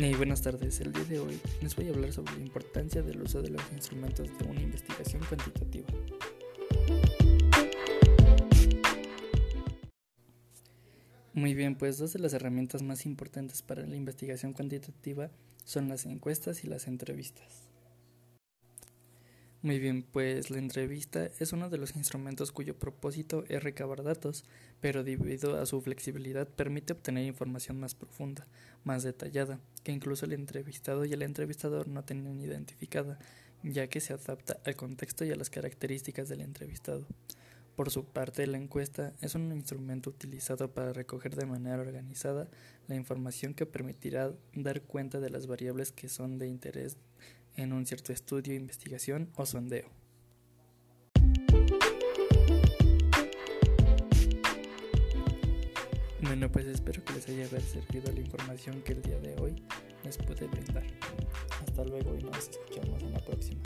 Y buenas tardes, el día de hoy les voy a hablar sobre la importancia del uso de los instrumentos de una investigación cuantitativa. Muy bien, pues dos de las herramientas más importantes para la investigación cuantitativa son las encuestas y las entrevistas. Muy bien, pues la entrevista es uno de los instrumentos cuyo propósito es recabar datos, pero debido a su flexibilidad permite obtener información más profunda, más detallada, que incluso el entrevistado y el entrevistador no tienen identificada, ya que se adapta al contexto y a las características del entrevistado. Por su parte, la encuesta es un instrumento utilizado para recoger de manera organizada la información que permitirá dar cuenta de las variables que son de interés en un cierto estudio, investigación o sondeo. Bueno, pues espero que les haya servido la información que el día de hoy les pude brindar. Hasta luego y nos escuchamos en la próxima.